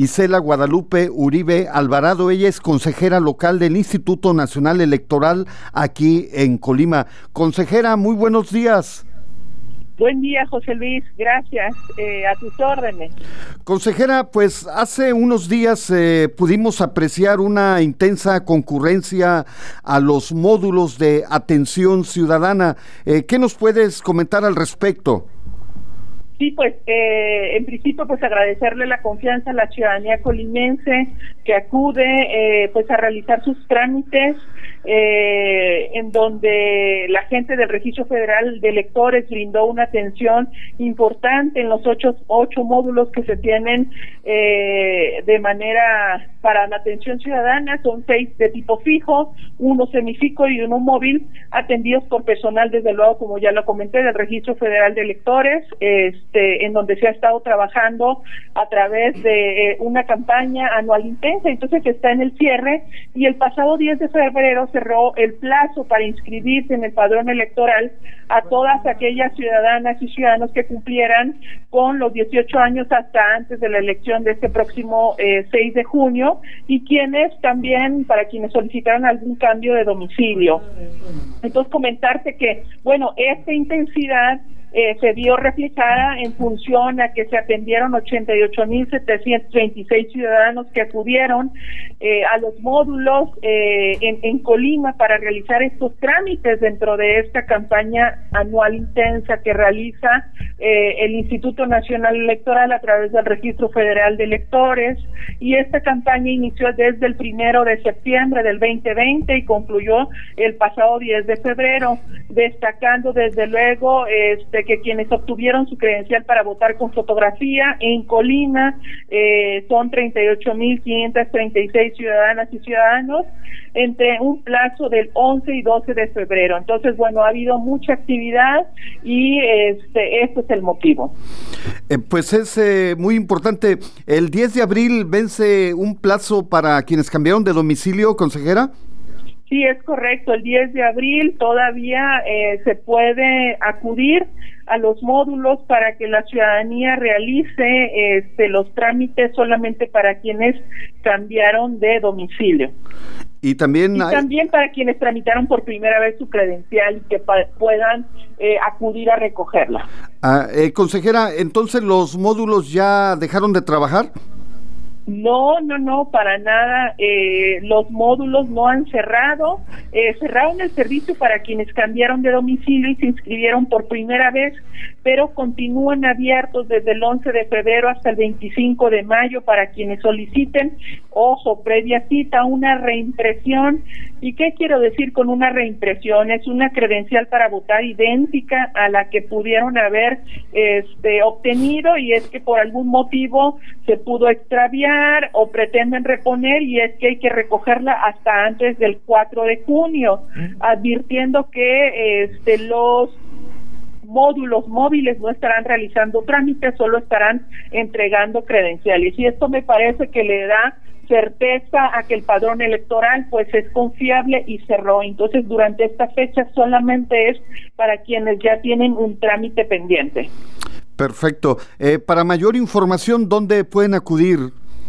Isela Guadalupe Uribe Alvarado. Ella es consejera local del Instituto Nacional Electoral aquí en Colima. Consejera, muy buenos días. Buen día, José Luis. Gracias. Eh, a tus órdenes. Consejera, pues hace unos días eh, pudimos apreciar una intensa concurrencia a los módulos de atención ciudadana. Eh, ¿Qué nos puedes comentar al respecto? Sí, pues eh, en principio pues agradecerle la confianza a la ciudadanía colimense que acude eh, pues a realizar sus trámites eh, en donde la gente del Registro Federal de Electores brindó una atención importante en los ocho, ocho módulos que se tienen de manera para la atención ciudadana, son seis de tipo fijo, uno semifijo y uno móvil, atendidos por personal desde luego como ya lo comenté del Registro Federal de Electores. Este, este, en donde se ha estado trabajando a través de eh, una campaña anual intensa, entonces está en el cierre y el pasado 10 de febrero cerró el plazo para inscribirse en el padrón electoral a todas aquellas ciudadanas y ciudadanos que cumplieran con los 18 años hasta antes de la elección de este próximo 6 eh, de junio y quienes también, para quienes solicitaron algún cambio de domicilio. Entonces comentarte que, bueno, esta intensidad eh, se vio reflejada en función a que se atendieron 88.726 ciudadanos que acudieron eh, a los módulos eh, en, en, Colima para realizar estos trámites dentro de esta campaña anual intensa que realiza el Instituto Nacional Electoral a través del Registro Federal de Electores. Y esta campaña inició desde el primero de septiembre del 2020 y concluyó el pasado 10 de febrero, destacando desde luego este que quienes obtuvieron su credencial para votar con fotografía en Colima eh, son 38.536 ciudadanas y ciudadanos entre un plazo del 11 y 12 de febrero. Entonces, bueno, ha habido mucha actividad y este, este es el motivo. Eh, pues es eh, muy importante. El 10 de abril vence un plazo para quienes cambiaron de domicilio, consejera. Sí, es correcto. El 10 de abril todavía eh, se puede acudir a los módulos para que la ciudadanía realice este, los trámites solamente para quienes cambiaron de domicilio. Y también, también para quienes tramitaron por primera vez su credencial y que puedan eh, acudir a recogerla. Ah, eh, consejera, entonces los módulos ya dejaron de trabajar. No, no, no, para nada. Eh, los módulos no han cerrado. Eh, cerraron el servicio para quienes cambiaron de domicilio y se inscribieron por primera vez, pero continúan abiertos desde el 11 de febrero hasta el 25 de mayo para quienes soliciten, ojo, previa cita, una reimpresión. ¿Y qué quiero decir con una reimpresión? Es una credencial para votar idéntica a la que pudieron haber este, obtenido y es que por algún motivo se pudo extraviar o pretenden reponer y es que hay que recogerla hasta antes del 4 de junio, advirtiendo que este, los módulos móviles no estarán realizando trámites, solo estarán entregando credenciales. Y esto me parece que le da certeza a que el padrón electoral pues es confiable y cerró. Entonces, durante esta fecha solamente es para quienes ya tienen un trámite pendiente. Perfecto. Eh, para mayor información, ¿dónde pueden acudir?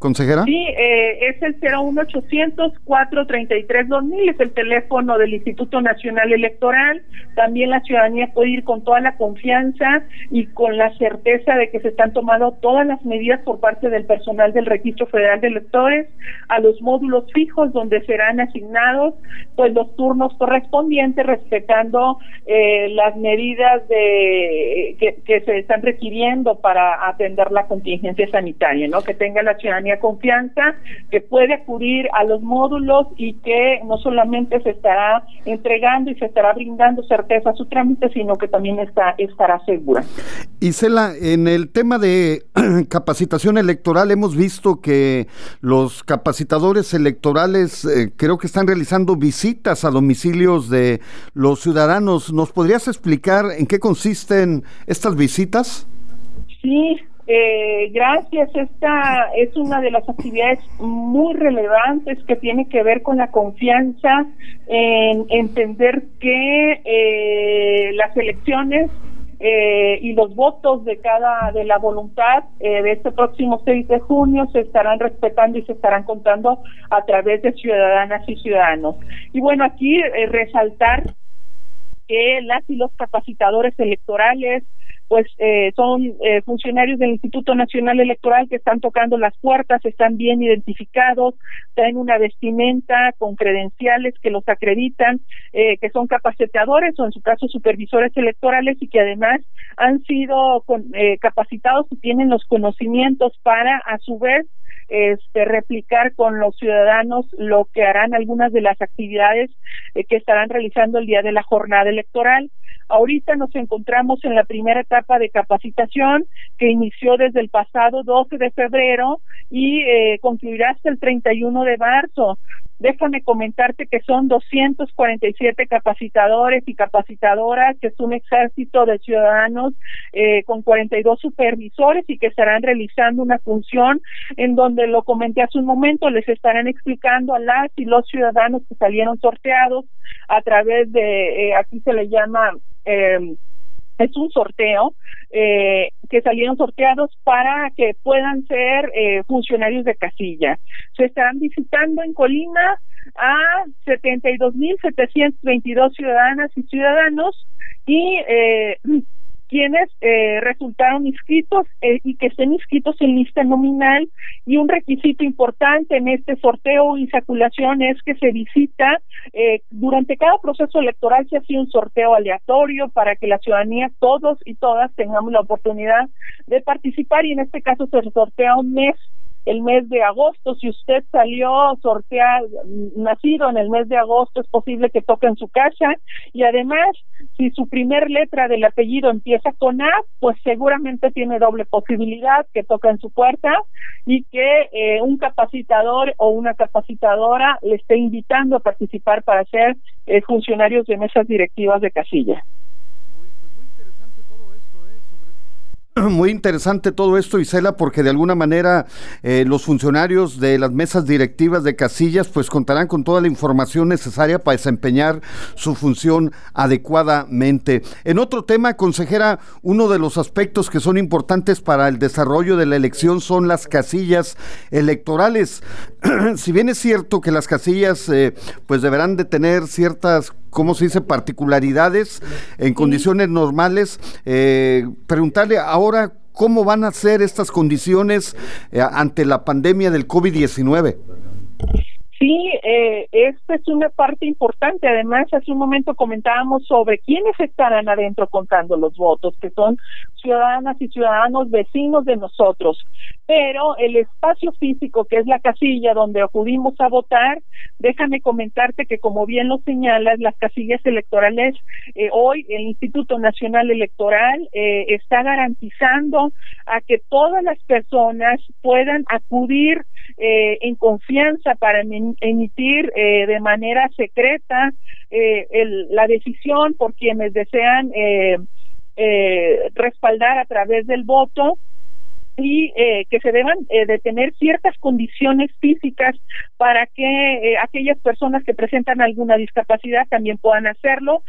consejera? Sí, eh, es el 01800 433 2000, es el teléfono del Instituto Nacional Electoral. También la ciudadanía puede ir con toda la confianza y con la certeza de que se están tomando todas las medidas por parte del personal del Registro Federal de Electores a los módulos fijos donde serán asignados pues los turnos correspondientes respetando eh, las medidas de que se están requiriendo para atender la contingencia sanitaria, ¿no? Que tenga la ciudadanía confianza, que puede acudir a los módulos y que no solamente se estará entregando y se estará brindando certeza a su trámite, sino que también está, estará segura. Isela, en el tema de capacitación electoral hemos visto que los capacitadores electorales eh, creo que están realizando visitas a domicilios de los ciudadanos. ¿Nos podrías explicar en qué consisten estas visitas? Sí, eh, gracias. Esta es una de las actividades muy relevantes que tiene que ver con la confianza en entender que eh, las elecciones eh, y los votos de cada de la voluntad eh, de este próximo 6 de junio se estarán respetando y se estarán contando a través de ciudadanas y ciudadanos. Y bueno, aquí eh, resaltar que las y los capacitadores electorales pues eh, son eh, funcionarios del Instituto Nacional Electoral que están tocando las puertas, están bien identificados, traen una vestimenta con credenciales que los acreditan, eh, que son capacitadores o en su caso supervisores electorales y que además han sido capacitados y tienen los conocimientos para a su vez este, replicar con los ciudadanos lo que harán algunas de las actividades que estarán realizando el día de la jornada electoral. Ahorita nos encontramos en la primera etapa de capacitación que inició desde el pasado 12 de febrero y eh, concluirá hasta el 31 de marzo. Déjame comentarte que son 247 capacitadores y capacitadoras, que es un ejército de ciudadanos eh, con 42 supervisores y que estarán realizando una función en donde lo comenté hace un momento, les estarán explicando a las y los ciudadanos que salieron sorteados a través de, eh, aquí se le llama eh, es un sorteo eh, que salieron sorteados para que puedan ser eh, funcionarios de casilla. Se están visitando en Colima a 72.722 ciudadanas y ciudadanos y eh, quienes eh, resultaron inscritos eh, y que estén inscritos en lista nominal. Y un requisito importante en este sorteo y insaculación es que se visita eh, durante cada proceso electoral se hace un sorteo aleatorio para que la ciudadanía todos y todas tengamos la oportunidad de participar y en este caso se sortea un mes el mes de agosto. Si usted salió sorteado, nacido en el mes de agosto, es posible que toque en su casa. Y además, si su primer letra del apellido empieza con A, pues seguramente tiene doble posibilidad que toca en su puerta y que eh, un capacitador o una capacitadora le esté invitando a participar para ser eh, funcionarios de mesas directivas de casilla. Muy interesante todo esto, Isela, porque de alguna manera eh, los funcionarios de las mesas directivas de casillas pues contarán con toda la información necesaria para desempeñar su función adecuadamente. En otro tema, consejera, uno de los aspectos que son importantes para el desarrollo de la elección son las casillas electorales. si bien es cierto que las casillas eh, pues deberán de tener ciertas ¿cómo se dice?, particularidades en condiciones normales. Eh, preguntarle ahora cómo van a ser estas condiciones eh, ante la pandemia del COVID-19. Sí, eh, esta es una parte importante. Además, hace un momento comentábamos sobre quiénes estarán adentro contando los votos, que son ciudadanas y ciudadanos vecinos de nosotros. Pero el espacio físico, que es la casilla donde acudimos a votar, déjame comentarte que, como bien lo señalas, las casillas electorales, eh, hoy el Instituto Nacional Electoral eh, está garantizando a que todas las personas puedan acudir eh, en confianza para emitir eh, de manera secreta eh, la decisión por quienes desean respaldar a través del voto y eh, que se deban eh, de tener ciertas condiciones físicas para que eh, aquellas personas que presentan alguna discapacidad también puedan hacerlo,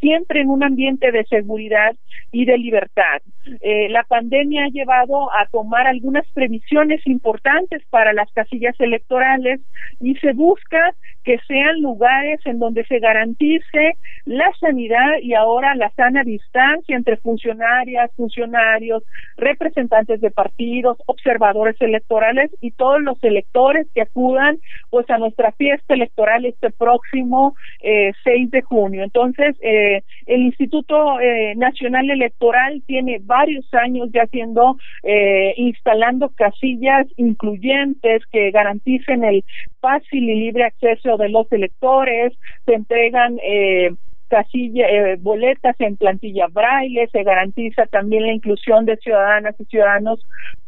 siempre en un ambiente de seguridad y de libertad. la pandemia ha llevado a tomar algunas previsiones importantes para las casillas electorales y se busca que sean lugares en donde se garantice la sanidad y ahora la sana distancia entre funcionarias, funcionarios, representantes de partidos, observadores electorales y todos los electores que acudan pues a nuestra fiesta electoral este próximo eh, 6 de junio. Entonces, eh, el Instituto eh, Nacional Electoral tiene varios años ya haciendo, eh, instalando casillas incluyentes que garanticen el fácil y libre acceso de los electores, se entregan eh, casilla, eh, boletas en plantilla braille, se garantiza también la inclusión de ciudadanas y ciudadanos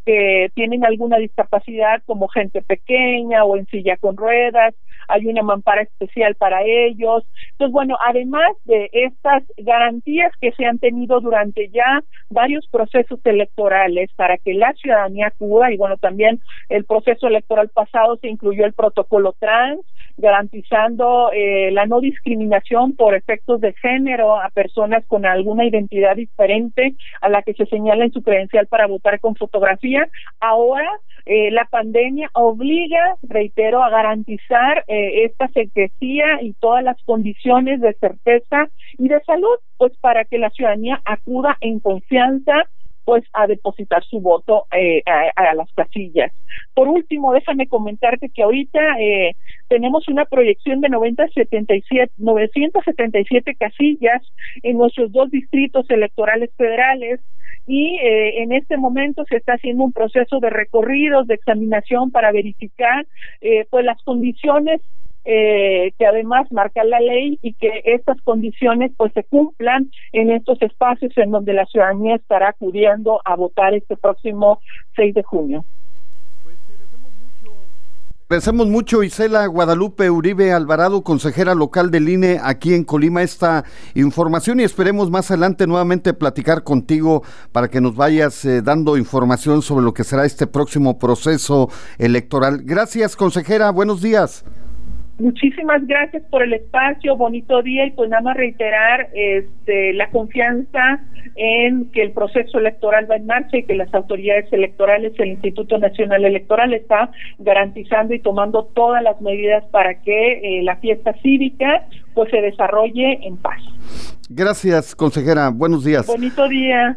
que tienen alguna discapacidad como gente pequeña o en silla con ruedas, hay una mampara especial para ellos. Entonces, bueno, además de estas garantías que se han tenido durante ya varios procesos electorales para que la ciudadanía acuda, y bueno, también el proceso electoral pasado se incluyó el protocolo trans, garantizando eh, la no discriminación por efectos de género a personas con alguna identidad diferente a la que se señala en su credencial para votar con fotografía. Ahora eh, la pandemia obliga, reitero, a garantizar eh, esta secrecía y todas las condiciones de certeza y de salud, pues para que la ciudadanía acuda en confianza pues a depositar su voto eh, a, las casillas. Por último, déjame comentarte que ahorita eh, tenemos una proyección de 977, 977 casillas en nuestros dos distritos electorales federales y eh, en este momento se está haciendo un proceso de recorridos, de examinación para verificar eh, pues las condiciones eh, que además marca la ley y que estas condiciones pues se cumplan en estos espacios en donde la ciudadanía estará acudiendo a votar este próximo 6 de junio. Agradecemos mucho, Isela Guadalupe Uribe Alvarado, consejera local del INE aquí en Colima, esta información y esperemos más adelante nuevamente platicar contigo para que nos vayas eh, dando información sobre lo que será este próximo proceso electoral. Gracias, consejera, buenos días. Muchísimas gracias por el espacio, bonito día y pues nada más reiterar este, la confianza en que el proceso electoral va en marcha y que las autoridades electorales, el Instituto Nacional Electoral está garantizando y tomando todas las medidas para que eh, la fiesta cívica pues se desarrolle en paz. Gracias, consejera. Buenos días. Bonito día.